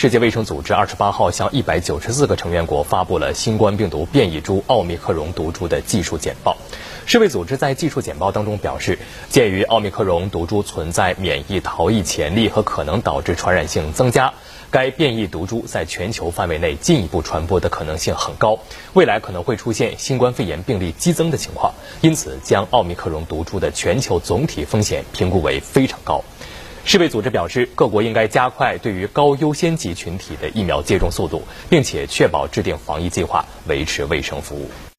世界卫生组织二十八号向一百九十四个成员国发布了新冠病毒变异株奥密克戎毒株的技术简报。世卫组织在技术简报当中表示，鉴于奥密克戎毒株存在免疫逃逸潜力和可能导致传染性增加，该变异毒株在全球范围内进一步传播的可能性很高，未来可能会出现新冠肺炎病例激增的情况，因此将奥密克戎毒株的全球总体风险评估为非常高。世卫组织表示，各国应该加快对于高优先级群体的疫苗接种速度，并且确保制定防疫计划，维持卫生服务。